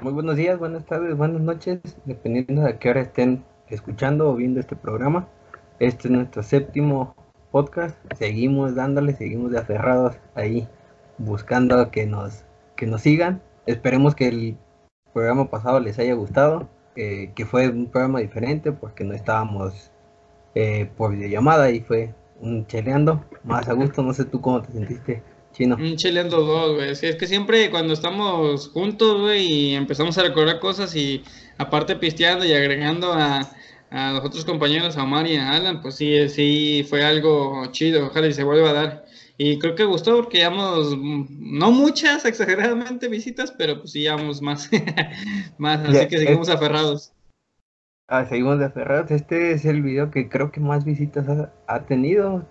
Muy buenos días, buenas tardes, buenas noches, dependiendo de a qué hora estén escuchando o viendo este programa. Este es nuestro séptimo podcast. Seguimos dándole, seguimos de aferrados ahí, buscando que nos, que nos sigan. Esperemos que el programa pasado les haya gustado, eh, que fue un programa diferente porque no estábamos eh, por videollamada y fue cheleando más a gusto. No sé tú cómo te sentiste. Chino. Un cheleando dos, güey. Es que siempre cuando estamos juntos, güey, y empezamos a recordar cosas y aparte pisteando y agregando a, a los otros compañeros, a Omar y a Alan, pues sí, sí, fue algo chido. Ojalá y se vuelva a dar. Y creo que gustó porque llevamos, no muchas exageradamente visitas, pero pues sí llevamos más. más así que seguimos aferrados. Ah, seguimos aferrados. Este es el video que creo que más visitas ha, ha tenido.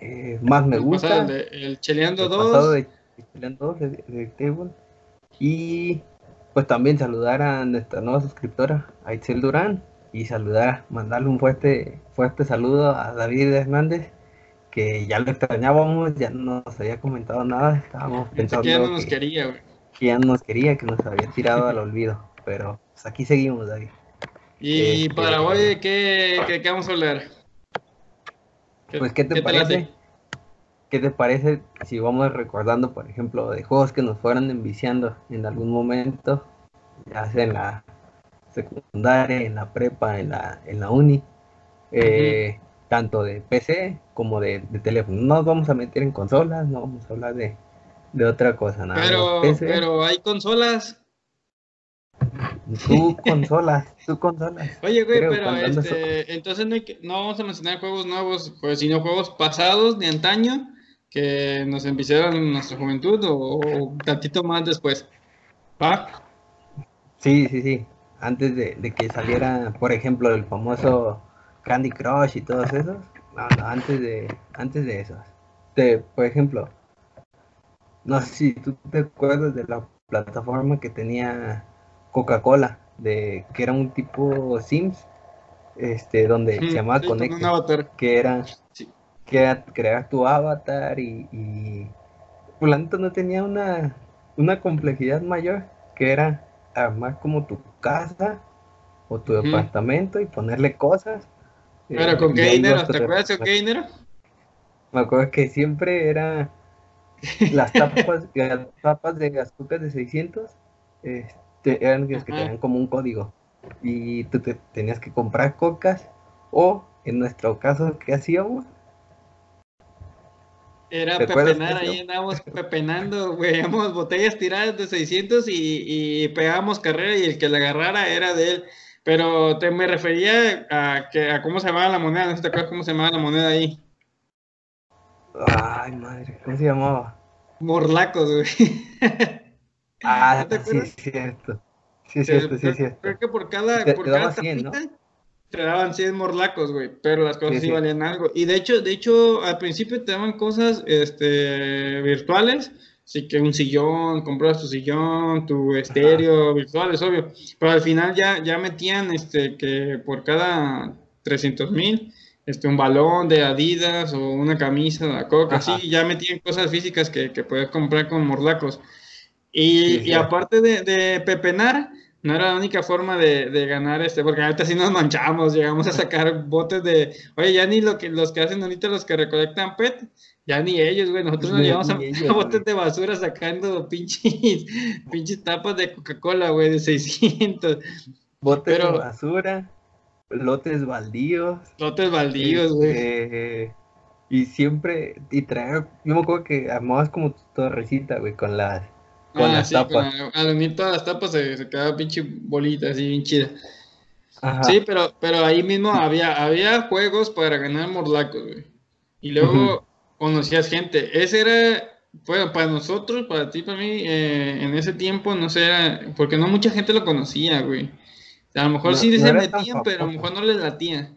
Eh, más me gusta. el Cheleando 2. De, Cheleando 2 de, Table. Y pues también saludar a nuestra nueva suscriptora, Aitzel Durán. Y saludar, mandarle un fuerte, fuerte saludo a David Hernández, que ya lo extrañábamos, ya no nos había comentado nada. Estábamos pensando que ya no nos quería, güey. Que ya no nos quería, que nos había tirado al olvido. Pero pues aquí seguimos, David. Y este, para hoy, ¿qué, qué, qué vamos a hablar? Pues, ¿qué te ¿qué parece? Te ¿Qué te parece si vamos recordando, por ejemplo, de juegos que nos fueron enviciando en algún momento, ya sea en la secundaria, en la prepa, en la, en la uni, eh, tanto de PC como de, de, teléfono? No nos vamos a meter en consolas, no vamos a hablar de, de otra cosa, nada pero, PC. pero hay consolas. Tú consolas, tú consolas. Oye, güey, pero este, entonces no, hay que, no vamos a mencionar juegos nuevos, pues, sino juegos pasados de antaño que nos enviciaron en nuestra juventud o, o tantito más después. ¿Va? Sí, sí, sí. Antes de, de, que saliera, por ejemplo, el famoso Candy Crush y todos esos. No, no, antes de, antes de esos. De, por ejemplo, no sé si tú te acuerdas de la plataforma que tenía Coca-Cola, de que era un tipo Sims, este, donde se llamaba sí, Connect, que era sí que crear tu avatar y, y no tenía una, una complejidad mayor que era armar como tu casa o tu departamento y ponerle cosas. Pero con qué dinero, ¿te acuerdas con qué dinero? Me acuerdo que siempre era las tapas, las tapas de azúcar de 600 este, eran las que tenían como un código y tú te tenías que comprar cocas o en nuestro caso, ¿qué hacíamos? Era pepenar, ahí andábamos pepenando, veíamos botellas tiradas de 600 y, y pegábamos carrera y el que la agarrara era de él. Pero te me refería a, que, a cómo se llamaba la moneda, no sé te acuerdas cómo se llamaba la moneda ahí. Ay, madre, ¿cómo se llamaba? Morlacos, güey. Ah, sí, es cierto. Sí, es cierto, sí, es cierto. Creo que por cada, por cada 100, ¿no? te daban 100 morlacos, güey, pero las cosas sí, sí, valían algo. Y de hecho, de hecho, al principio te daban cosas este, virtuales, así que un sillón, comprabas tu sillón, tu estéreo, Ajá. virtuales, obvio. Pero al final ya, ya metían este, que por cada 300 mil, este, un balón de Adidas o una camisa de la Coca, así, ya metían cosas físicas que, que puedes comprar con morlacos. Y, y aparte de, de pepenar, no era la única forma de, de, ganar este, porque ahorita sí nos manchamos, llegamos a sacar botes de, oye, ya ni lo que, los que hacen ahorita los que recolectan PET, ya ni ellos, güey, nosotros nos llevamos a, ellos, a botes de basura sacando pinches, pinches tapas de Coca-Cola, güey, de 600. Botes Pero, de basura, lotes baldíos. Lotes baldíos, güey. Eh, y siempre, y traer, yo me acuerdo que armabas como tu torrecita, güey, con las con ah, las sí, tapas. Con, al unir todas las tapas se, se quedaba pinche bolita así bien chida. Ajá. Sí, pero, pero ahí mismo había, había juegos para ganar morlacos, güey. Y luego uh -huh. conocías gente. Ese era, bueno, para nosotros, para ti, para mí, eh, en ese tiempo, no sé, era, porque no mucha gente lo conocía, güey. A lo mejor no, sí no se metían, pero a lo mejor no les latía.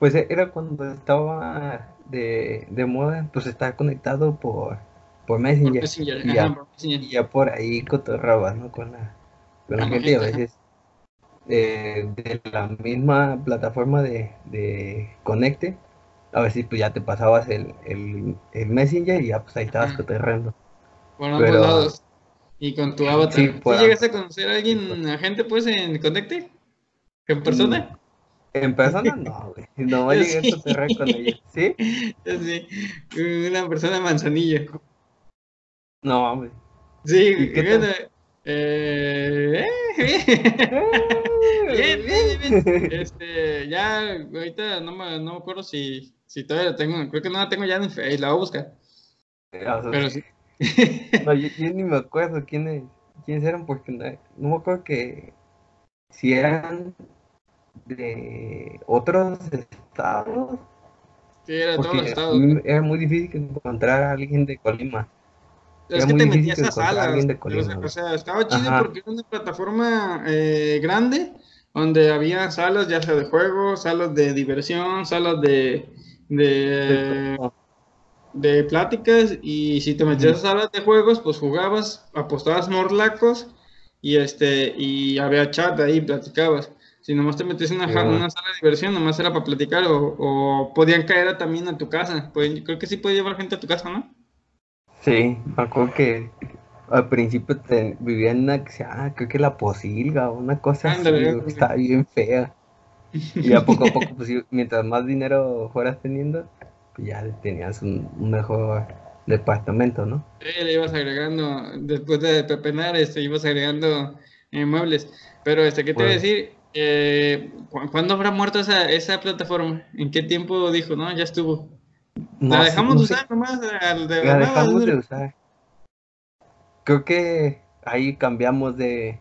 Pues era cuando estaba de, de moda, pues estaba conectado por por Messenger, por Messenger, y, ya, ajá, por Messenger. y, ya, por ahí cotorrabas, ¿no? Con la, con la gente, a veces eh, de la misma plataforma de, de Conecte, a ver si pues ya te pasabas el, el, el Messenger y ya pues ahí estabas coterrando. Por ambos lados. Y con tu avatar. Sí, llegaste a conocer a alguien, a gente pues en Conecte? ¿En persona? En persona no, güey. No llegué a cotorrear con ella. ¿Sí? Sí. Una persona de manzanilla. No, güey. Sí, qué eh, bien, bien, bien, Este, ya, ahorita no me, no me acuerdo si, si todavía la tengo. Creo que no la tengo ya en Facebook, la voy a buscar. Pero sí. No, yo, ni me acuerdo quiénes, quiénes eran, porque no, no, me acuerdo que si eran de otros estados. Sí, era de todos los estados. Era muy difícil encontrar a alguien de Colima. Es que te metías a salas. O sea, estaba chido porque era una plataforma eh, grande donde había salas ya sea de juego, salas de diversión, salas de, de, de pláticas y si te metías a salas de juegos, pues jugabas, apostabas morlacos y este y había chat ahí, platicabas. Si nomás te metías en una, una, sala de diversión, nomás era para platicar o, podían caer también a tu casa. Pues, creo que sí puede llevar gente a tu casa, ¿no? Sí, me acuerdo que al principio te, vivía en una, ah, creo que la posilga o una cosa así, estaba bien fea. Y ya poco a poco, pues mientras más dinero fueras teniendo, pues ya tenías un, mejor departamento, ¿no? Sí, le ibas agregando, después de pepenar, este, ibas agregando eh, muebles. Pero, este, ¿qué te voy a decir? Eh, ¿Cuándo habrá muerto esa, esa plataforma? ¿En qué tiempo dijo, no? Ya estuvo. La dejamos de usar nomás. De la dejamos de usar. Creo que ahí cambiamos de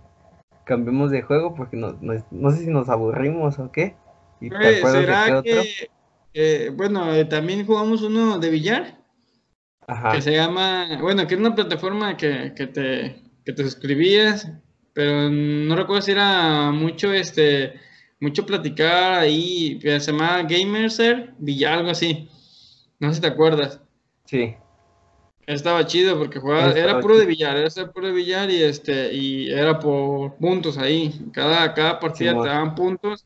cambiamos de juego porque no, no, sé si nos aburrimos o qué. Y ¿Será que, eh, bueno, eh, también jugamos uno de billar? Ajá. Que se llama, bueno, que es una plataforma que, que, te, que te suscribías pero no recuerdo si era mucho, este, mucho platicar ahí, se llamaba Gamerser, Villa, algo así. No sé si te acuerdas. Sí. Estaba chido porque jugaba, era puro de billar, era puro de billar y este, y era por puntos ahí. Cada, cada partida te daban puntos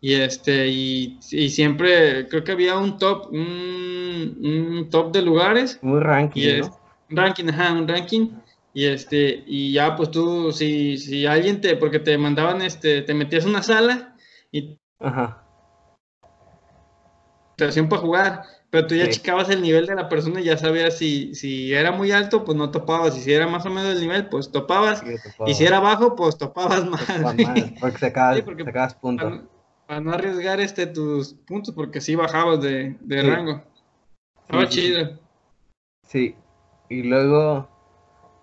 y este, y, siempre creo que había un top, un, top de lugares. Un ranking. Un ranking, ajá, un ranking y este, y ya pues tú, si, si alguien te, porque te mandaban, este, te metías en una sala y Ajá. te hacían para jugar, pero tú ya checabas el nivel de la persona y ya sabías si, si era muy alto, pues no topabas, y si era más o menos el nivel, pues topabas, y si era bajo, pues topabas más. porque sacabas, puntos. Para, no arriesgar este tus puntos, porque sí bajabas de, de rango. Estaba chido. Sí, y luego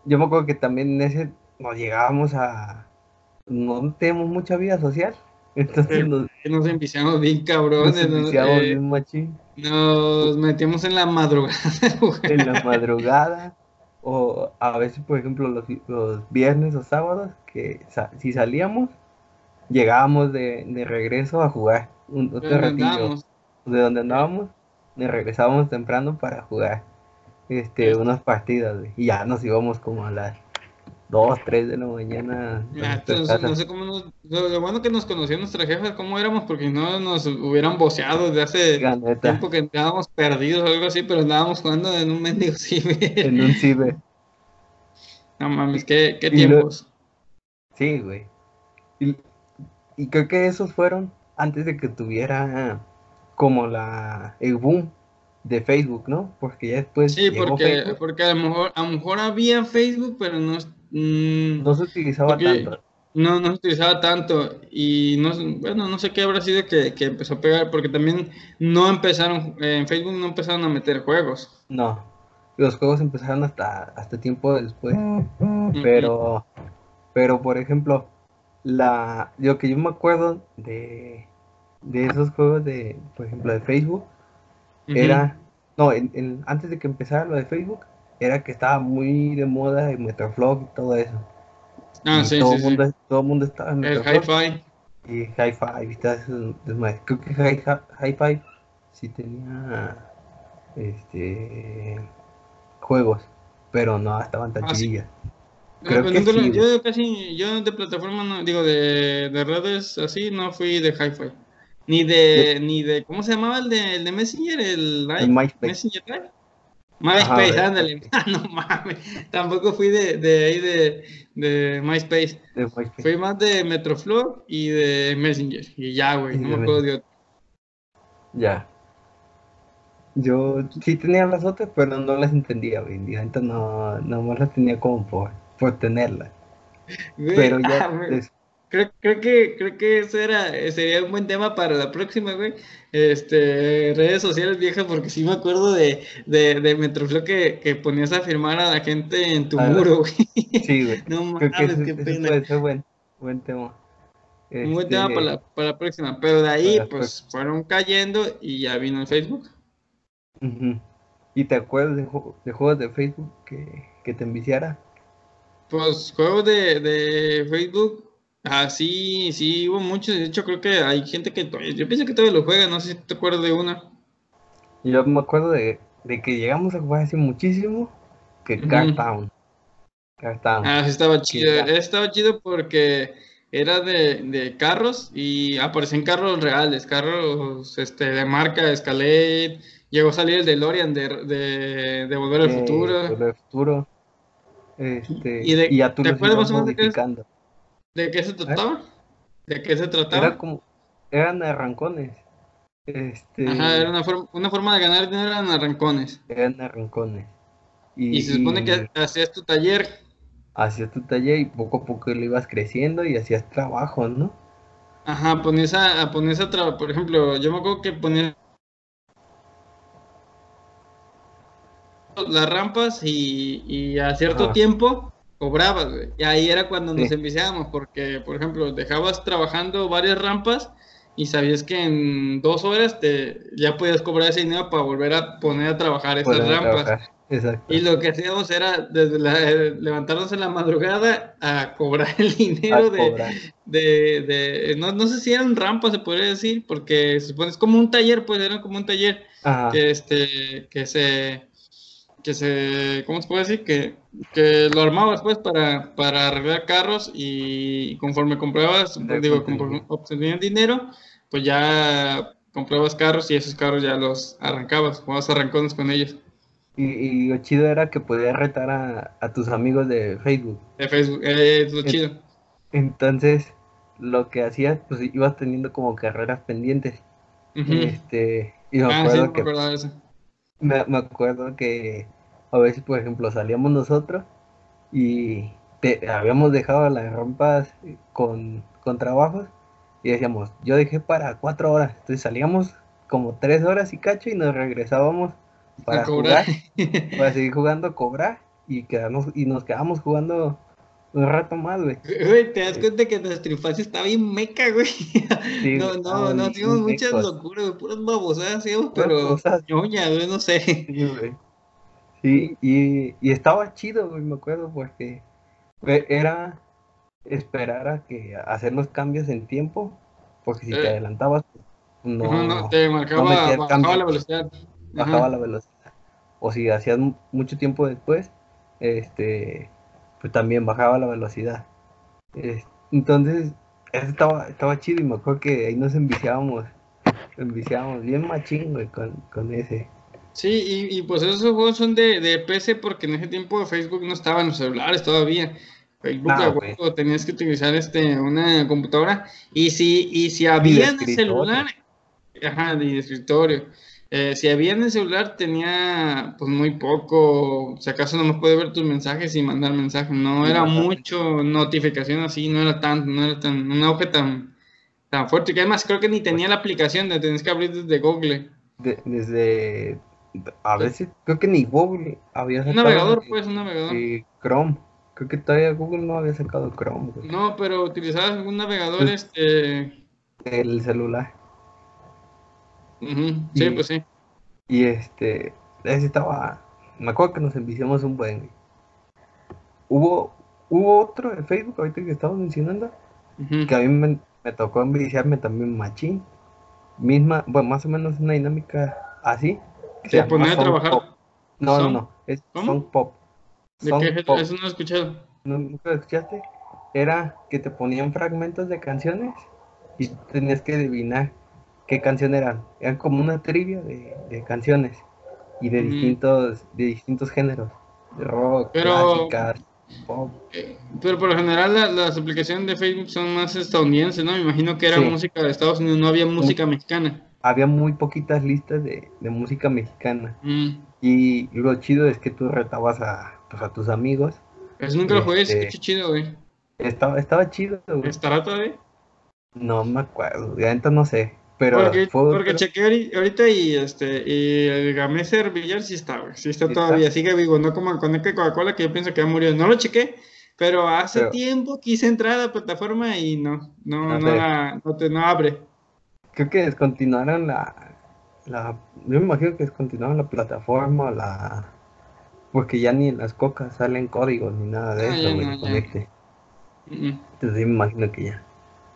yo me acuerdo que también en ese nos llegábamos a. No tenemos mucha vida social. Entonces nos, nos bien cabrones. Nos enviciamos eh, bien machín. Nos metíamos en la madrugada. en la madrugada. O a veces, por ejemplo, los, los viernes o sábados, que si salíamos, llegábamos de, de regreso a jugar un otro ratillo. De donde andábamos, de regresábamos temprano para jugar este, unas partidas, y ya nos íbamos como a las 2, 3 de la mañana. no sé cómo nos, lo, bueno que nos conocía nuestra jefa, cómo éramos, porque no nos hubieran boceado desde hace tiempo que estábamos perdidos o algo así, pero andábamos jugando en un mendigo ciber. En un ciber. No mames, qué, qué tiempos. Sí, güey. Y, y, creo que esos fueron antes de que tuviera como la el boom de Facebook, ¿no? Porque ya después. Sí, porque, porque a lo mejor, a lo mejor había Facebook, pero no. Mm, no se utilizaba tanto. No, no se utilizaba tanto. Y no, bueno, no sé qué habrá sido que, que empezó a pegar, porque también no empezaron, en Facebook no empezaron a meter juegos. No, los juegos empezaron hasta, hasta tiempo después. Pero, pero por ejemplo, la, lo que yo me acuerdo de, de esos juegos de, por ejemplo, de Facebook, era, no, antes de que empezara lo de Facebook, era que estaba muy de moda el Metroflog y todo eso. Ah, sí, todo sí, mundo, Todo el mundo estaba en El Hi-Fi. Y Hi-Fi, ¿viste? Creo que Hi-Fi sí tenía este juegos, pero no estaban tan ah, Creo que sí, yo casi, yo de plataforma, no, digo, de, de redes así, no fui de Hi-Fi. Ni de, ni de, ¿cómo se llamaba el de, el de Messenger? El, el MySpace. Messenger Live. MySpace, ándale. Ah, no mames. Tampoco fui de, de ahí de, de MySpace. de MySpace. Fui más de Metroflog y de Messenger. Y ya, güey. No me acuerdo de otro. Ya. Yo sí tenía las otras, pero no las entendía, güey. Entonces no, no más las tenía como por, por tenerlas. Pero ya. Ah, creo, creo, que, creo que eso era, sería un buen tema para la próxima, güey. Este, redes sociales viejas, porque sí me acuerdo de, de, de Metroflow que, que, ponías a firmar a la gente en tu ah, muro, güey. Sí, güey. No mames, qué pena. Puede ser buen, buen tema. Un buen tema para la, este, para la próxima. Pero de ahí, pues, fueron cayendo y ya vino el Facebook. ¿Y te acuerdas de, de, juegos de Facebook que, que te enviciara? Pues juegos de, de Facebook Ah, sí, sí, hubo muchos. De hecho, creo que hay gente que yo pienso que todavía lo juega. No sé si te acuerdas de una. Yo me acuerdo de, que llegamos a jugar así muchísimo que uh Town. Ah, sí, estaba chido. Estaba chido porque era de, de carros y aparecían carros reales, carros este, de marca Escalade. Llegó a salir el DeLorean de, de, de Volver al Futuro. Volver al Futuro. Este, y, de, y ya tú ¿te acuerdas más o menos ¿De qué se trataba? ¿De qué se trataba? Era como, eran arrancones. Este... Ajá, era una forma, una forma de ganar dinero eran arrancones. Eran arrancones. Y, se supone que hacías tu taller. Hacías tu taller y poco a poco lo ibas creciendo y hacías trabajo, ¿no? Ajá, ponías a, a ponías a trabajar, por ejemplo, yo me acuerdo que ponías las rampas y, y a cierto tiempo cobrabas, güey. Y ahí era cuando nos enviciábamos, porque, por ejemplo, dejabas trabajando varias rampas y sabías que en dos horas te ya podías cobrar ese dinero para volver a poner a trabajar esas rampas. Y lo que hacíamos era desde eh, levantarnos en la madrugada a cobrar el dinero de, de, de, no, no, sé si eran rampas, se podría decir, porque se supone es como un taller, pues era como un taller que este que se que se, ¿cómo se puede decir? Que, que lo armabas pues para, para arreglar carros y conforme comprabas, digo, conforme obtenías dinero, pues ya comprabas carros y esos carros ya los arrancabas, jugabas arrancones con ellos. Y, y, lo chido era que podías retar a, a tus amigos de Facebook. De Facebook, eh, es lo chido. Entonces, lo que hacías, pues ibas teniendo como carreras pendientes. Este, y me ah, acuerdo que... Me eso me, me acuerdo que a veces, por ejemplo, salíamos nosotros y te, habíamos dejado las rampas con, con trabajos y decíamos, yo dejé para cuatro horas. Entonces salíamos como tres horas y cacho y nos regresábamos para jugar, para seguir jugando, cobrar y quedarnos, y nos quedamos jugando un rato más, güey. Güey, te das cuenta que nuestra infancia está bien meca, güey. no, no, no, hacíamos muchas locuras, puras babosadas hacíamos, pero ñoña, güey, no sé. Sí, güey. Sí, y, y estaba chido, güey, me acuerdo, porque era esperar a que hacer los cambios en tiempo, porque si te eh. adelantabas, no, no, te marcaba, bajaba la velocidad. Bajaba la velocidad. O si hacías mucho tiempo después, este, pues también bajaba la velocidad. entonces, eso estaba, estaba chido y me acuerdo que ahí nos enviciábamos, enviciábamos bien machín, güey, con, con ese. Sí, y, y, pues esos juegos son de, de PC porque en ese tiempo Facebook no estaba en los celulares todavía. Facebook tenías que utilizar este una computadora y si y si había en el celular, ajá, de escritorio. Eh, si había en el celular tenía pues muy poco, si acaso no me puede ver tus mensajes y mandar mensajes, no era mucho notificación así, no era tan, no era tan, un auge tan, tan fuerte, que además creo que ni tenía la aplicación, de tenías que abrir desde Google. desde a veces creo que ni Google había sacado. Un navegador, pues, un navegador. Chrome. Creo que todavía Google no había sacado Chrome. No, pero utilizabas algún navegador, este. El celular. Sí, pues sí. Y este. Ese estaba. Me acuerdo que nos enviciamos un buen. Hubo, hubo otro en Facebook ahorita que estamos mencionando. Que a mí me, me tocó enviciarme también machín. Misma, bueno, más o menos una dinámica así ¿Se ponía a trabajar? No, no, no, es Song Pop. ¿De qué? Pop. Eso no he escuchado. ¿Nunca lo escuchaste? Era que te ponían fragmentos de canciones y tenías que adivinar qué canción eran. Eran como una trivia de, canciones y de distintos de distintos géneros, de rock, pero, eh, pero por lo general las aplicaciones de Facebook son más estadounidenses, ¿no? Me imagino que era música de Estados Unidos, no había música mexicana. Había muy poquitas listas de, música mexicana. Mm. Y lo chido es que tú retabas a, pues, a tus amigos. Pues nunca lo jugué, este, chido, güey. Estaba, estaba chido, güey. ¿Estará todavía? No me acuerdo, de entonces no sé. Pero porque, porque chequeé ahorita y este y el Gameser Villar sí está, güey. Sí está todavía, sigue vivo, no como el Coca-Cola que yo pienso que ha murido. No lo chequé, pero hace tiempo quise entrar a la plataforma y no, no, no, no, te, no abre. Creo que descontinuaron la, la, yo me imagino que descontinuaron la plataforma, la, porque ya ni en las cocas salen códigos ni nada de ah, eso, güey, conecte. Entonces yo me imagino que ya.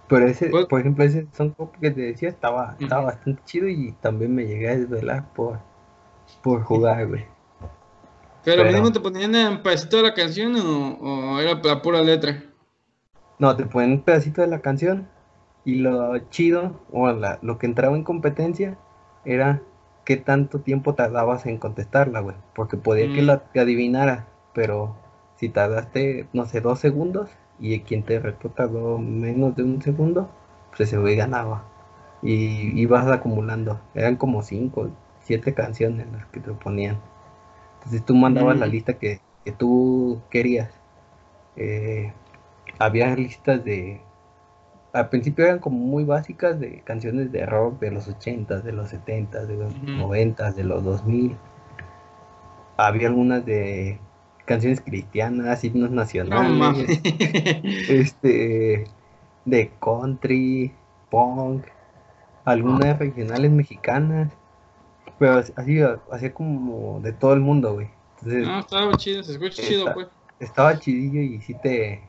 Pero ese, pues por ejemplo, ese son que te decía estaba, estaba bastante chido y también me llegué a desvelar por, por jugar, güey. Pero, mismo te ponían un pedacito de la canción o, era la pura letra? No, te ponían un pedacito de la canción y lo chido o lo que entraba en competencia era qué tanto tiempo tardabas en contestarla, güey. Porque podía que mm. la adivinara, pero si tardaste, no sé, dos segundos, y quien te retó menos de un segundo, pues ese güey ganaba. Y ibas acumulando. Eran como cinco, siete canciones las que te ponían. Entonces tú mandabas la mm. lista que, tú querías. Eh, había listas de... Al principio eran como muy básicas de canciones de rock de los 80, de los 70, de los 90, de los 2000. Había algunas de canciones cristianas, himnos nacionales, este, de country, punk, algunas regionales mexicanas, pero así, así como de todo el mundo, güey. no, estaba chido, se escucha chido, pues. Estaba chidillo y sí te,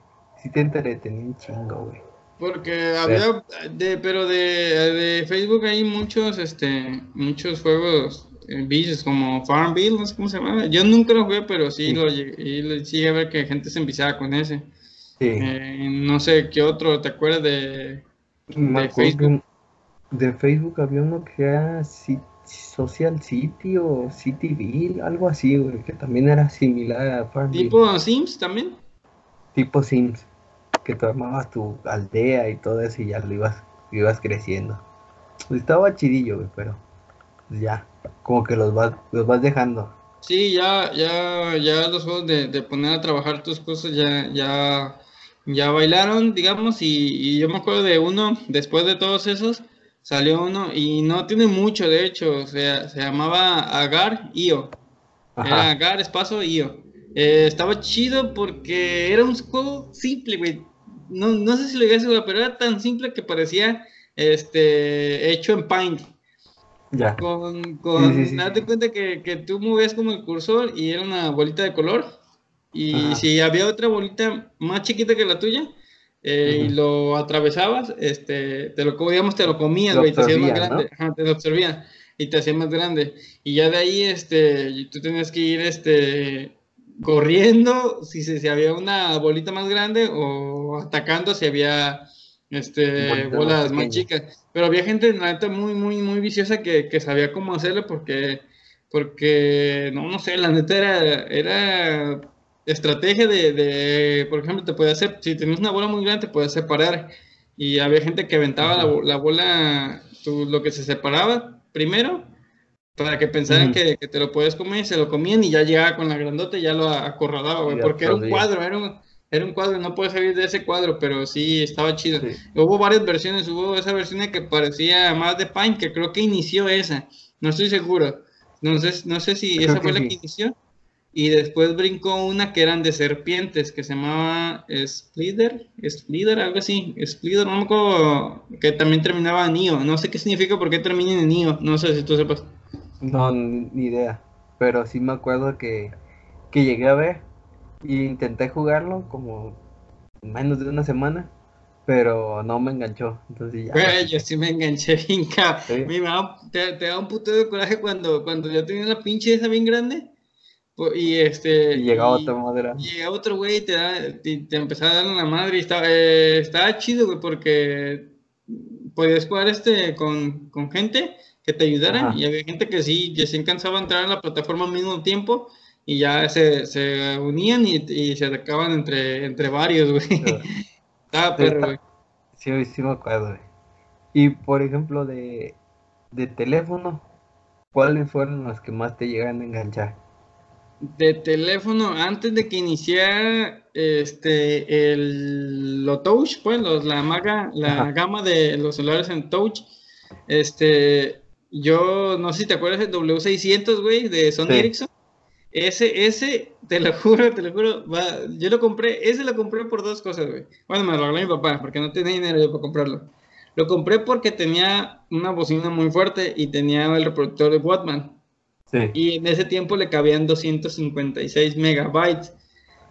sí te entretenía un chingo, güey. Porque había, de, pero de, de Facebook hay muchos, este, muchos juegos bichos como Farmville, no sé cómo se llama. Yo nunca lo jugué, pero sí, Lo, y sí a ver que gente se empezaba con ese. Eh, no sé qué otro, ¿te acuerdas de, de Facebook? De Facebook había uno que era Social City o Cityville, algo así, güey, que también era similar a Farmville. ¿Tipo Sims también? Tipo Sims, que tú armabas tu aldea y todo eso y ya lo ibas, ibas creciendo. Estaba chidillo, güey, pero ya, como que los vas, los vas dejando. Sí, ya, ya, ya los juegos de, poner a trabajar tus cosas ya, ya, ya bailaron, digamos, y, yo me acuerdo de uno, después de todos esos, salió uno, y no tiene mucho, de hecho, o sea, se llamaba Agar Io. Era Agar Espacio Io. Eh, estaba chido porque era un juego simple, güey. No, no sé si lo digas, pero era tan simple que parecía este, hecho en Paint. Ya. Con, con date cuenta que, que, tú movías como el cursor y era una bolita de color. Y si había otra bolita más chiquita que la tuya eh, y lo atravesabas, este, te lo, digamos, te lo comías, te hacías más grande. te lo absorbía y te hacía más grande. Y ya de ahí, este, tú tenías que ir, este, corriendo si, si había una bolita más grande o atacando si había este, bolas más, chicas. Pero había gente, la neta, muy, muy, muy viciosa que, que, sabía cómo hacerlo porque, porque, no, no sé, la neta era, era estrategia de, de, por ejemplo, te puede hacer, si tenías una bola muy grande, te puedes separar. Y había gente que aventaba la, la, bola, lo que se separaba primero, para que pensaran que, que, te lo puedes comer, se lo comían y ya llegaba con la grandota y ya lo acorralaba, porque era un cuadro, era un era un cuadro, no puedes salir de ese cuadro, pero sí estaba chido. Hubo varias versiones, hubo esa versión que parecía más de Paint, que creo que inició esa, no estoy seguro. No sé, no sé si esa fue la que inició. Y después brincó una que eran de serpientes, que se llamaba Splitter, Splitter, algo así, Splitter, no me acuerdo, que también terminaba en IO. No sé qué significa por qué termina en IO, no sé si tú sepas. No, ni idea, pero sí me acuerdo que, que llegué a ver y intenté jugarlo como menos de una semana, pero no me enganchó. Entonces ya. yo sí me enganché bien te, da un puto de coraje cuando, cuando ya tenía la pinche esa bien grande. Y este. Y llegaba otro madera. llegaba otro güey y te, te, empezaba a dar la madre. Y estaba, eh, estaba chido, güey, porque podías jugar este con, gente que te ayudara y había gente que sí, que se cansaba de entrar en la plataforma al mismo tiempo y ya se, se unían y, se atacaban entre, entre varios, güey. Sí, sí me acuerdo, güey. Y por ejemplo, de, de teléfono, ¿cuáles fueron los que más te llegan a enganchar? De teléfono, antes de que iniciara este el lo touch, pues la maga, la gama de los celulares en touch, este yo no sé si te acuerdas del W600, güey, de Sony Ericsson. Ese, ese, te lo juro, te lo juro, va, yo lo compré, ese lo compré por dos cosas, güey. Bueno, me lo regaló mi papá, porque no tenía dinero para comprarlo. Lo compré porque tenía una bocina muy fuerte y tenía el reproductor de Watman. Sí. Y en ese tiempo le cabían 256 megabytes,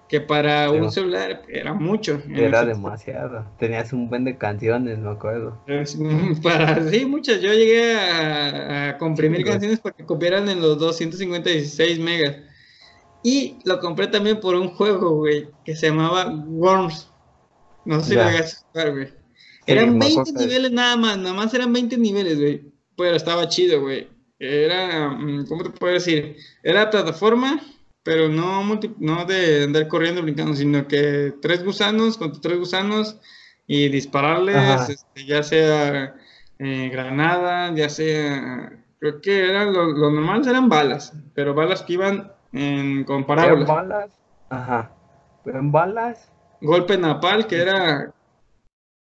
que para un celular era mucho. Era demasiado. Tenías un buen de canciones, me acuerdo. para, sí, muchas. Yo llegué a, comprimir canciones para que cupieran en los 256 megas. Y lo compré también por un juego, güey, que se llamaba Worms. No sé si lo hagas jugar, güey. Eran 20 niveles nada más, nada más eran 20 niveles, güey. Pero estaba chido, güey. Era, mm, ¿cómo te puedo decir? Era plataforma, pero no, no de andar corriendo brincando, sino que tres gusanos contra tres gusanos y dispararles, este, ya sea eh, granada, ya sea, creo que eran lo, lo normal eran balas, pero balas que iban con parábolas. balas? Ajá. Pero en balas. Golpe napal, que era.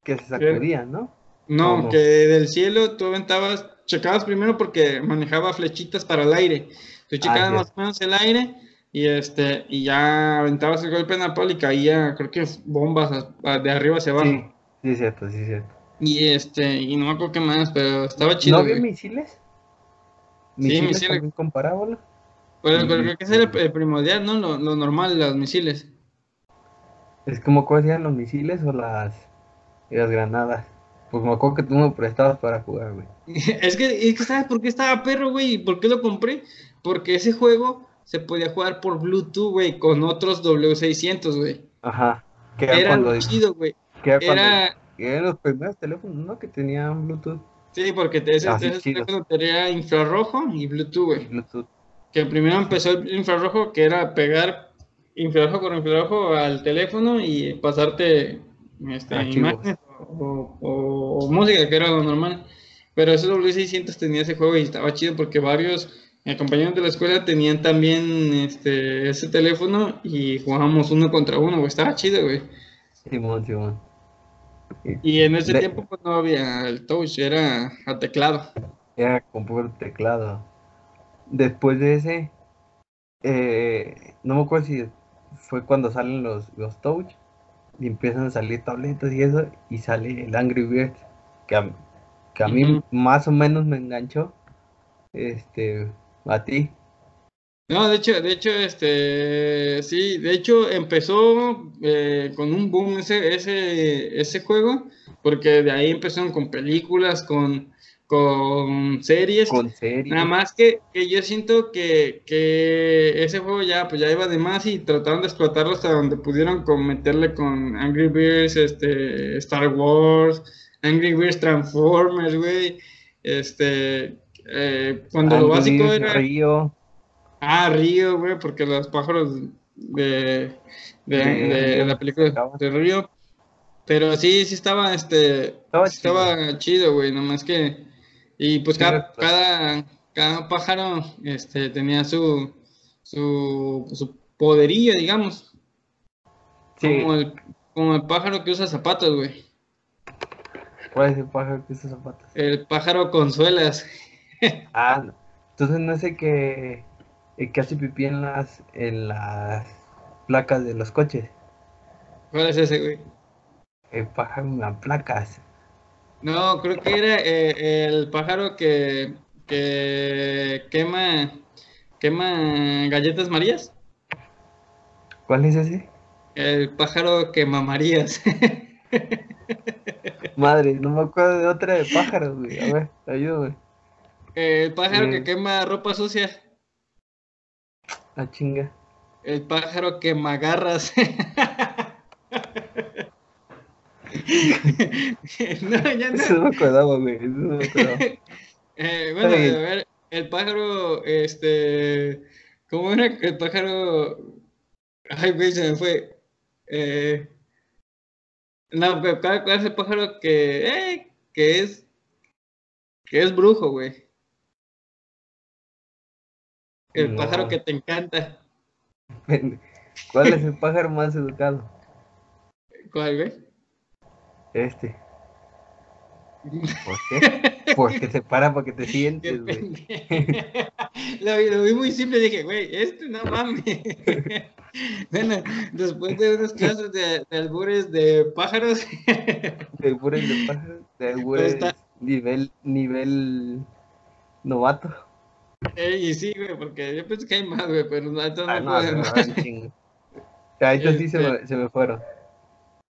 Que se sacudían, ¿no? No, que del cielo tú aventabas, checabas primero porque manejaba flechitas para el aire. Tú ah, checabas más o menos el aire y este y ya aventabas el golpe napal y caía, creo que bombas de arriba hacia abajo. Sí, sí, es cierto, sí, es cierto. Y este, y no me acuerdo qué más, pero estaba chido. ¿No había misiles? ¿Misiles sí, misiles con parábola? Pero, creo que ese era el primordial, ¿no? Lo, lo normal, los misiles. Es como cuáles eran los misiles o las, las granadas. Pues me acuerdo que tú me prestabas para jugar, güey. es, que, es que, ¿sabes por qué estaba perro, güey? ¿Y por qué lo compré? Porque ese juego se podía jugar por Bluetooth, güey, con otros W600, güey. Ajá. Que era, cuando, chido, güey. Era, eran los primeros teléfonos, ¿no? Que tenían Bluetooth. Sí, porque ese, ah, ese teléfono tenía infrarrojo y Bluetooth, güey. Bluetooth que primero empezó el infrarrojo, que era pegar infrarrojo con infrarrojo al teléfono y pasarte este, imágenes o, música, que era lo normal. Pero ese W600 tenía ese juego y estaba chido porque varios compañeros de la escuela tenían también este, ese teléfono y jugábamos uno contra uno, Estaba chido, güey. Simón, Simón. Y en ese tiempo pues, no había el touch, era a teclado. Era con puro teclado después de ese, eh, no me acuerdo si fue cuando salen los, los Touch y empiezan a salir tabletas y eso, y sale el Angry Birds, que a, que a mí más o menos me enganchó, este, a ti. No, de hecho, de hecho, este, sí, de hecho empezó eh, con un boom ese, ese, ese juego, porque de ahí empezaron con películas, con con series. Con series. Nada más que, que yo siento que, que, ese juego ya, pues ya iba de más y trataron de explotarlo hasta donde pudieron con meterle con Angry Birds, este, Star Wars, Angry Birds Transformers, güey. Este, eh, cuando lo básico era... Río. Ah, Río, güey, porque los pájaros de, de, de, la película de Río. Pero sí, sí estaba, este, estaba, estaba chido, güey, nomás que y pues cada, cada, pájaro este, tenía su, su, su poderío, digamos. Como, el, como el pájaro que usa zapatos, güey. ¿Cuál es el pájaro que usa zapatos? El pájaro con suelas. ah, entonces no sé qué que hace pipí en las, en las placas de los coches. ¿Cuál es ese, güey? El pájaro en las placas. No, creo que era eh, el pájaro que, que quema, quema galletas Marías. ¿Cuál es ese? El pájaro quema Marías. Madre, no me acuerdo de otra de pájaros, güey. A ver, ayúdame. El pájaro que quema ropa sucia. La chinga. El pájaro quema garras. no, ya no. Eso no me acordaba, güey. Eso no me acordaba. eh, bueno, a ver, el pájaro, este. ¿Cómo era el pájaro? Ay, güey, se me fue. Eh. No, ¿cuál, cuál es el pájaro que. Eh, que es. Que es brujo, güey? El pájaro que te encanta. ¿Cuál es el pájaro más educado? ¿Cuál, güey? Este. ¿Por qué? Porque se para para que te sientes, güey. lo, vi muy simple, dije, güey, este no mames. bueno, después de unas clases de, de albures de pájaros. de albures de pájaros, de albures nivel, nivel novato. Ey, sí, güey, porque yo pensé que hay más, güey, pero no, entonces ah, no, no, no, no Ya, estos sí se me, este se me fueron.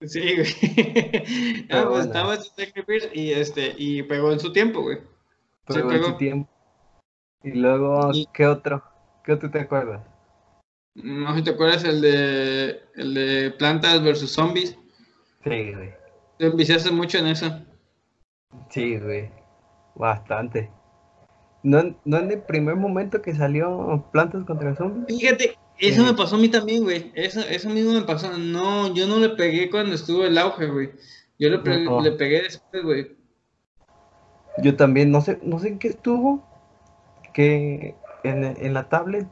Sí, güey. ah, pues estaba en y este, y pegó en su tiempo, güey. Pegó, en su tiempo. Y luego, ¿qué otro? ¿Qué otro te acuerdas? No sé te acuerdas el de el de plantas versus zombies. Sí, güey. Te enviciaste mucho en eso. Sí, güey. Bastante. ¿No, ¿No en el primer momento que salió Plantas contra Zombies? Fíjate, eso me pasó a mí también, güey. Eso, eso mismo me pasó. No, yo no le pegué cuando estuvo el auge, güey. Yo le, le pegué después, güey. Yo también, no sé, no sé en qué estuvo. Que en, en la tablet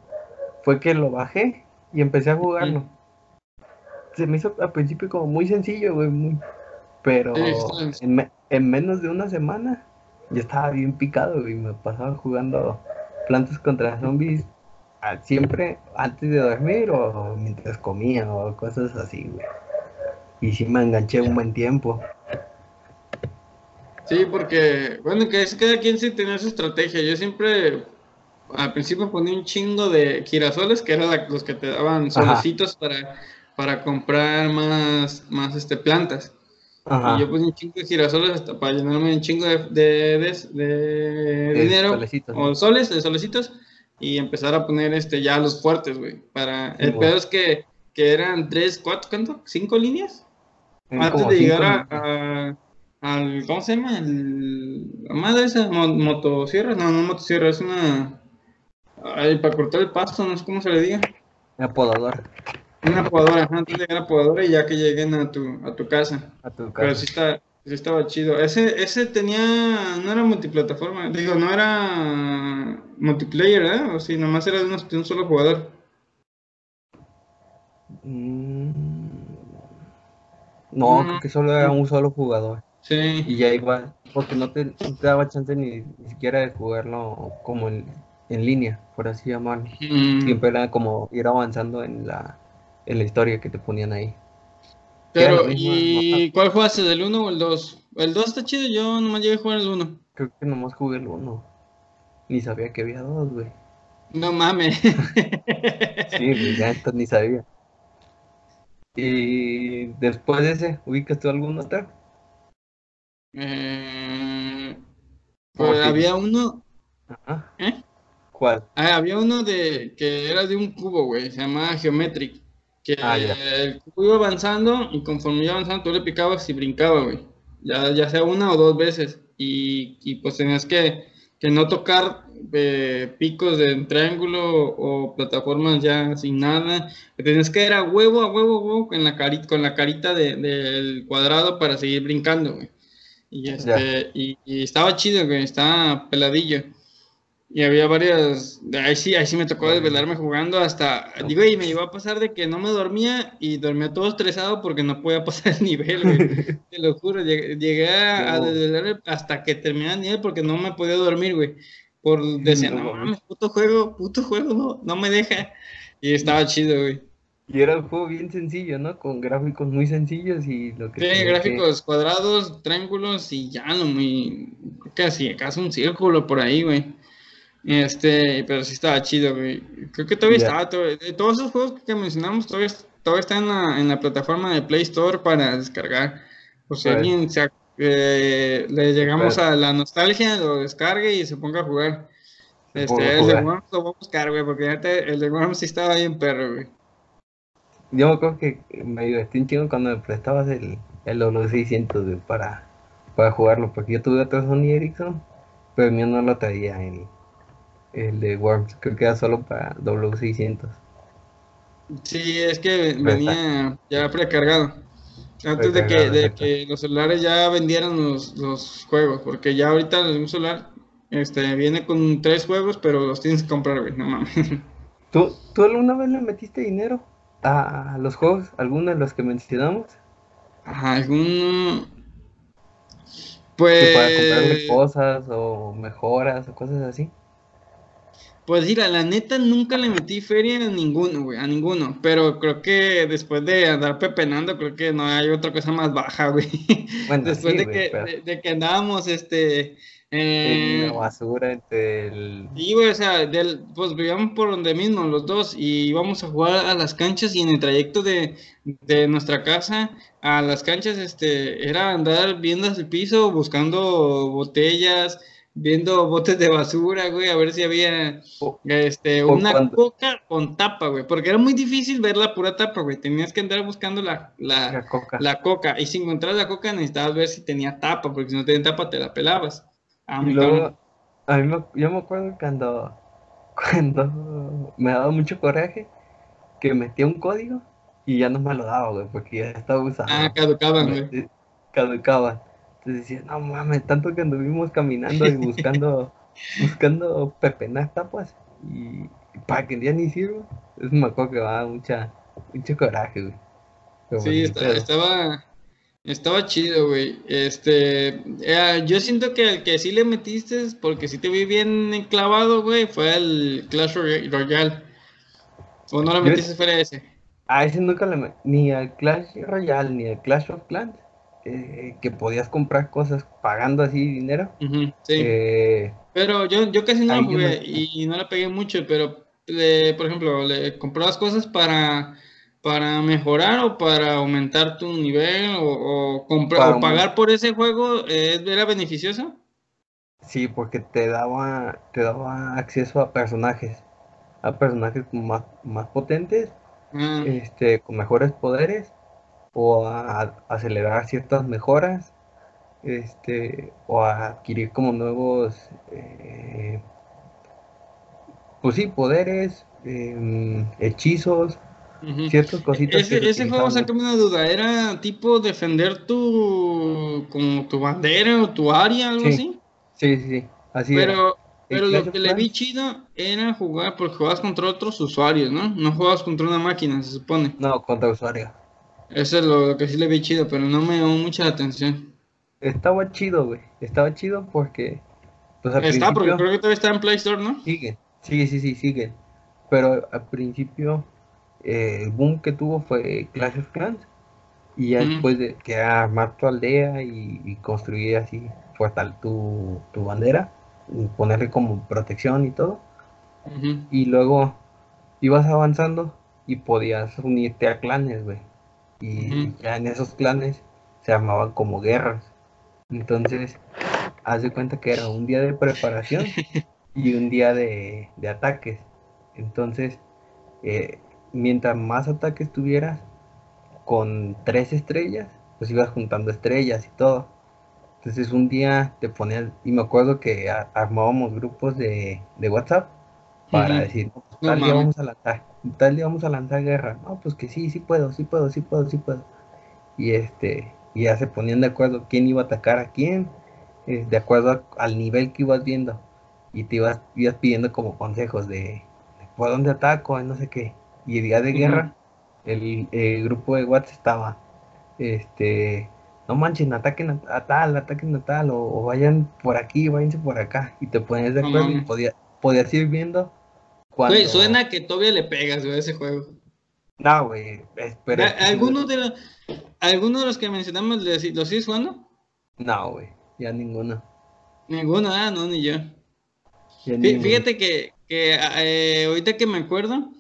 fue que lo bajé y empecé a jugarlo. Se me hizo al principio como muy sencillo, güey. Muy... Pero en, en menos de una semana yo estaba bien picado, y me pasaba jugando plantas contra zombies siempre antes de dormir o mientras comía o cosas así, güey. Y sí me enganché un buen tiempo. Sí, porque, bueno, que es cada quien sí tenía su estrategia. Yo siempre, al principio ponía un chingo de girasoles, que eran los que te daban solecitos para, para comprar más, más este, plantas. Y yo puse un chingo de girasoles hasta para llenarme un chingo de, de, dinero o soles, de solecitos y empezar a poner este ya los fuertes, güey. Para el peor es que, que, eran tres, cuatro, ¿cuánto? ¿Cinco líneas? Antes de llegar a, al ¿cómo se llama? El, la madre esa motosierra, no, no motosierra, es una ay, para cortar el pasto, no sé cómo se le diga. Podadora. Una podadora, antes de llegar a podadora y ya que lleguen a tu, a tu casa. A tu casa. Pero sí está, sí estaba chido. Ese, ese tenía, no era multiplataforma, digo, no era multiplayer, ¿eh? O sí, nomás era de, un solo jugador. Mm. No, creo que solo era un solo jugador. Sí. Y ya igual, porque no te, daba chance ni, siquiera de jugarlo como en, en línea, por así llamarlo. Mm. Siempre era como ir avanzando en la, en la historia que te ponían ahí. Pero, ¿y cuál jugaste? ¿Del 1 o el 2? El 2 está chido, yo nomás llegué a jugar el 1. Creo que nomás jugué el 1. Ni sabía que había dos, güey. No mames. sí, güey, ya esto ni sabía. Y después de ese, ¿ubicas tú algún otro? Eh, pues había uno. Ajá. ¿Eh? ¿Cuál? Ah, había uno de que era de un cubo, güey, se llamaba Geometric. Que ah, el cubo iba avanzando y conforme iba avanzando tú le picabas y brincaba, güey. Ya, ya sea una o dos veces. Y, y pues tenías que, que no tocar eh, picos de triángulo o plataformas ya sin nada. Tenías que ir a huevo, a huevo, a huevo con la carita, con la carita de, del cuadrado para seguir brincando, güey. Y, este, y, y, estaba chido, güey, estaba peladillo. Y había varias, ahí sí, ahí sí me tocó desvelarme jugando hasta, digo, y me iba a pasar de que no me dormía y dormía todo estresado porque no podía pasar el nivel, güey. Te lo juro, llegué, a, desvelarme hasta que terminé el nivel porque no me podía dormir, güey. Por decir, no, mames, puto juego, puto juego, no, no me deja. Y estaba chido, güey. Y era un juego bien sencillo, ¿no? Con gráficos muy sencillos y lo que... Sí, gráficos cuadrados, triángulos y ya no muy... Casi, acaso un círculo por ahí, güey. Este, pero sí estaba chido, güey. Creo que todavía estaba, todos esos juegos que mencionamos todavía, todavía están en la, en la, plataforma de Play Store para descargar. O sea, alguien se, eh, le llegamos a la nostalgia, lo descargue y se ponga a jugar. Este, el de Worms lo voy a buscar, güey, porque el de Worms sí estaba bien perro, güey. Yo me acuerdo que me divertí un chingo cuando me prestabas el, el W600 para, para jugarlo, porque yo tuve otro Sony Ericsson, pero el mío no lo traía el, el de Worms, creo que era solo para W600. Sí, es que venía ya precargado. Antes de que, de que los celulares ya vendieran los, los juegos, porque ya ahorita un celular este, viene con tres juegos, pero los tienes que comprar, güey, no mames. ¿Tú, ¿Tú alguna vez le metiste dinero a los juegos, algunos de los que mencionamos? Alguno. Pues. para comprarle cosas o mejoras o cosas así. Pues mira, la neta nunca le metí feria a ninguno, güey, a ninguno. Pero creo que después de andar pepenando, creo que no hay otra cosa más baja, güey. Bueno, después de, que, de, que andábamos, este, eh, la basura entre el. Güey, o sea, del, pues vivíamos por donde mismo los dos y íbamos a jugar a las canchas y en el trayecto de, nuestra casa a las canchas, este, era andar viendo el piso, buscando botellas, viendo botes de basura, güey, a ver si había este, una coca con tapa, güey, porque era muy difícil ver la pura tapa, güey, tenías que andar buscando la, la, coca. la coca, y si encontrabas la coca necesitabas ver si tenía tapa, porque si no tenía tapa te la pelabas. Ah, y luego, a mí me, yo me acuerdo cuando, cuando me daba mucho coraje que metía un código y ya no me lo daba, güey, porque ya estaba usando. Ah, caducaban, güey. Caducaban. Entonces decía, no mames, tanto que anduvimos caminando y buscando, buscando pepenas tapas y, para que ya ni sirva. Es me acuerdo que va mucha, mucho coraje, güey. sí, estaba, estaba chido, güey. Este, eh, yo siento que el que sí le metiste, porque sí te vi bien enclavado, güey, fue el Clash Royale. ¿O no le metiste fuera ese? A ese nunca le metí, ni al Clash Royale, ni al Clash of Clans. Eh, que podías comprar cosas pagando así dinero. sí. Eh, pero yo, yo casi no jugué y no le pegué mucho, pero por ejemplo, le comprabas cosas para para mejorar o para aumentar tu nivel o, comprar o pagar por ese juego eh, era beneficioso sí porque te daba te daba acceso a personajes a personajes más, más potentes ah. este con mejores poderes o a, acelerar ciertas mejoras este o a adquirir como nuevos eh, pues sí poderes em, hechizos ciertas cositas. Ese, ese juego, una duda, ¿era tipo defender tu, como tu bandera o tu área, algo así? Sí, sí, sí, así Pero, pero lo que le vi chido era jugar, porque jugabas contra otros usuarios, ¿no? No jugabas contra una máquina, se supone. No, contra usuarios. Eso es lo, que sí le vi chido, pero no me llamó mucha atención. Estaba chido, güey. Estaba chido porque. Pues, está, porque creo que todavía está en Play Store, ¿no? Sigue, sí, sí, sí, sigue. Pero al principio eh, el boom que tuvo fue Clash of Clans. Y ya después de que armar tu aldea y, construir así tal tu, tu, bandera, y ponerle como protección y todo. Y luego ibas avanzando y podías unirte a clanes, güey. Y ya en esos clanes se armaban como guerras. Entonces, haz de cuenta que era un día de preparación y un día de, de ataques. Entonces, eh, mientras más ataques tuvieras con tres estrellas, pues ibas juntando estrellas y todo. Entonces un día te ponías, y me acuerdo que armábamos grupos de, WhatsApp para decir, tal día vamos a lanzar, tal día vamos a lanzar guerra. No, pues que sí, sí puedo, sí puedo, sí puedo, sí puedo. Y este, ya se ponían de acuerdo quién iba a atacar a quién, eh, de acuerdo al nivel que ibas viendo. Y te ibas, ibas pidiendo como consejos de, por dónde ataco, no sé qué y día de guerra, el, grupo de WhatsApp estaba, este, no manchen, ataquen a, tal, ataquen a tal, o, vayan por aquí, váyanse por acá, y te pones de acuerdo y podía, podías ir viendo cuando... Güey, suena que todavía le pegas, güey, a ese juego. No, güey, espera. ¿Alguno de, los, ¿Alguno de los que mencionamos los sigues jugando? No, güey, ya ninguno. Ninguno, ah, no, ni yo. Fíjate que, que eh, ahorita que me acuerdo,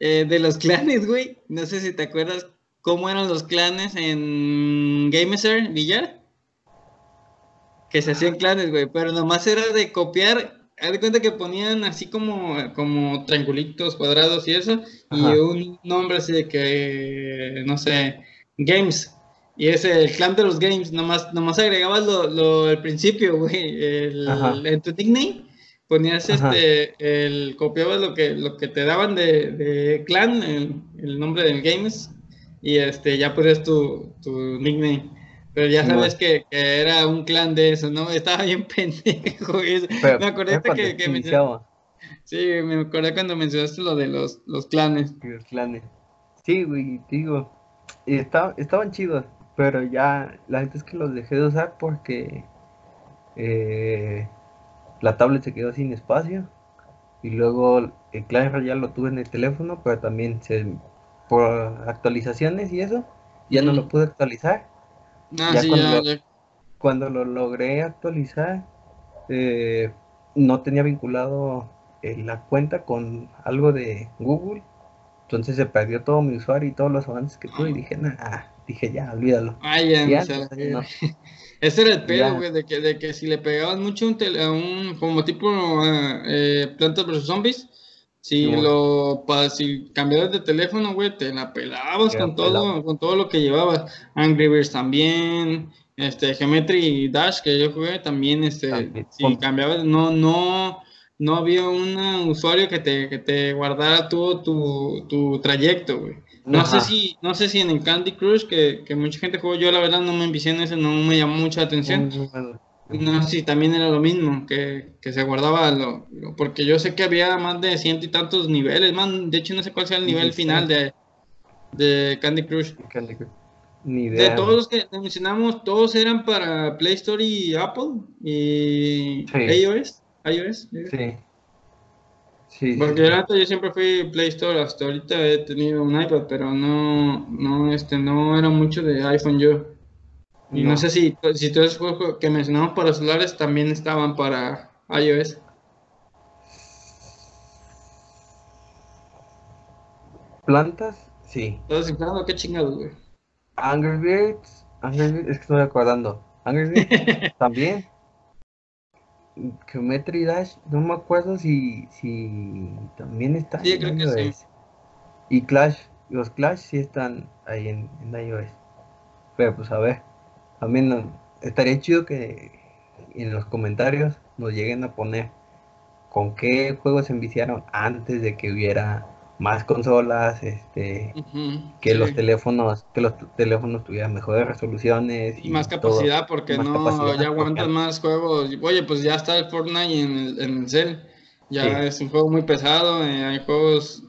eh, de los clanes, güey. No sé si te acuerdas cómo eran los clanes en Gameser Villar. Que se hacían clanes, güey. Pero nomás era de copiar. Haz de cuenta que ponían así como, como triangulitos cuadrados y eso. Y un nombre así de que, no sé, Games. Y es el clan de los games, nomás, nomás agregabas lo, lo al principio, güey, el, en tu nickname, ponías este, el, copiabas lo que, lo que te daban de, de clan, el, el, nombre del games, y este, ya ponías tu, tu nickname. Pero ya sabes que, que, era un clan de eso, ¿no? Estaba bien pendejo. me acordé que, que mencionaste. Sí, me acordé cuando mencionaste lo de los, los clanes. Los clanes. Sí, güey, digo. Y estaba, estaban chidos, pero ya la gente es que los dejé de usar porque eh, la tablet se quedó sin espacio. Y luego el Clash Royale lo tuve en el teléfono, pero también se, por actualizaciones y eso, ya no lo pude actualizar. Ah, ya, cuando, lo, cuando, lo, logré actualizar, eh, no tenía vinculado eh, la cuenta con algo de Google. Entonces se perdió todo mi usuario y todos los avances que tuve y dije, nah, dije ya, olvídalo. Ya, no, Ese era el pedo, güey, de que, de que si le pegabas mucho un, a un como tipo eh, Plantas vs Zombies, si lo si cambiabas de teléfono, güey, te la pelabas con todo, con todo lo que llevabas. Angry Birds también, este, Geometry Dash que yo jugué también, este, si cambiabas, no, no, no había un usuario que te, que te guardara todo tu, tu trayecto, güey. No sé si, no sé si en el Candy Crush, que, que mucha gente jugó, yo la verdad no me envicié en ese, no me llamó mucha atención. No si también era lo mismo, que, que se guardaba lo, porque yo sé que había más de ciento y tantos niveles, man, de hecho no sé cuál sea el nivel final de, de Candy Crush. Candy Crush. Ni idea. De todos los que mencionamos, todos eran para Play Store y Apple y iOS. iOS. Sí. Sí, Porque yo siempre fui Play Store, hasta ahorita he tenido un iPad, pero no, no, este, no era mucho de iPhone yo. Y no, sé si, si todos los juegos que mencionamos para celulares también estaban para iOS. ¿Plantas? Sí. ¿Estás inflando? ¿Qué chingados, güey? Angry Birds, Angry Birds, es que estoy acordando. Angry Birds también. Geometry Dash, no me acuerdo si, si también está sí, creo que sí. Y Clash, los Clash sí están ahí en, en iOS. Pero pues a ver. También estaría chido que en los comentarios nos lleguen a poner con qué juegos se enviciaron antes de que hubiera más consolas, este, que los teléfonos, que los teléfonos tuvieran mejores resoluciones y, más capacidad, porque no ya aguantan más juegos. Oye, pues ya está el Fortnite en el, en cel, ya es un juego muy pesado, eh, hay juegos,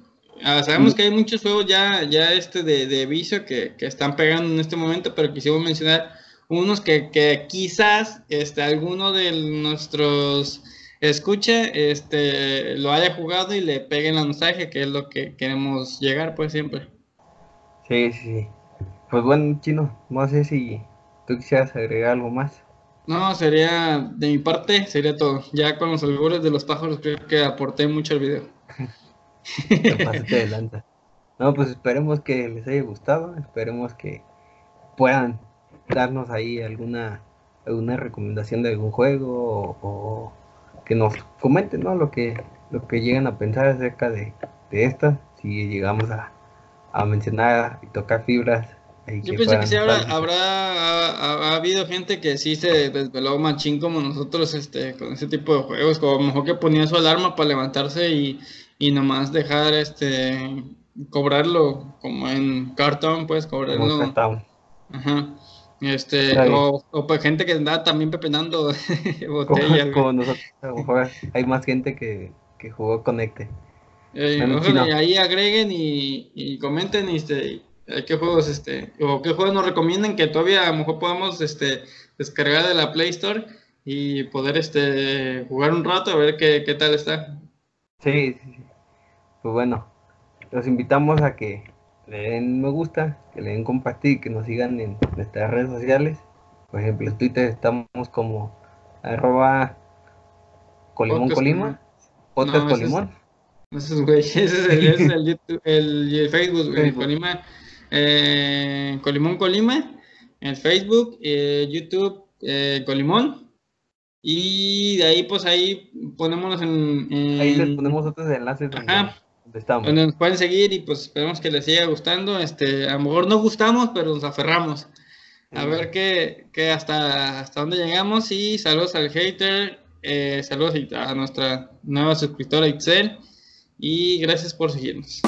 ah, sabemos mm. que hay muchos juegos ya, ya este de, de vicio que, que están pegando en este momento, pero quisimos mencionar unos que, que quizás este, alguno de nuestros escuche, este, lo haya jugado y le pegue la nostalgia, que es lo que queremos llegar, pues siempre. Sí, sí. Pues bueno, Chino, no sé si tú quisieras agregar algo más. No, sería, de mi parte, sería todo. Ya con los albures de los pájaros creo que aporté mucho al video. No, pues esperemos que les haya gustado, esperemos que puedan darnos ahí alguna, alguna recomendación de algún juego o, que nos comenten ¿no? lo que lo que llegan a pensar acerca de, de esta, si llegamos a, a mencionar y tocar fibras. Yo pienso que sí habrá, habrá ha, habido gente que sí se desveló machín como nosotros este, con ese tipo de juegos, como mejor que ponía su alarma para levantarse y, y nomás dejar este cobrarlo como en cartón, pues cobrarlo. Ajá. Este, o, pues gente que anda también pepenando botellas. Como, nosotros, a lo mejor hay más gente que, que jugó Conecte. Eh, ahí agreguen y, y comenten este, qué juegos este, o qué juegos nos recomiendan que todavía a lo mejor podamos este, descargar de la Play Store y poder este, jugar un rato a ver qué, qué tal está. Sí, sí, sí. Pues bueno, los invitamos a que le den me gusta, que le den compartir, que nos sigan en nuestras redes sociales. Por ejemplo, en Twitter estamos como arroba colimón colima, podcast no, colimón. Ese es, güey, ese es el, ese es el, YouTube, el, Facebook, güey, Colima, eh, Colimón Colima, en Facebook, eh, YouTube, eh, Colimón. Y de ahí, pues ahí ponemos en, en... Ahí les ponemos otros enlaces. Ajá. Estamos. nos pueden seguir y pues esperemos que les siga gustando. Este, a lo mejor no gustamos, pero nos aferramos. A ver qué, qué hasta, hasta dónde llegamos y saludos al hater, eh, saludos a nuestra nueva suscriptora Itzel y gracias por seguirnos.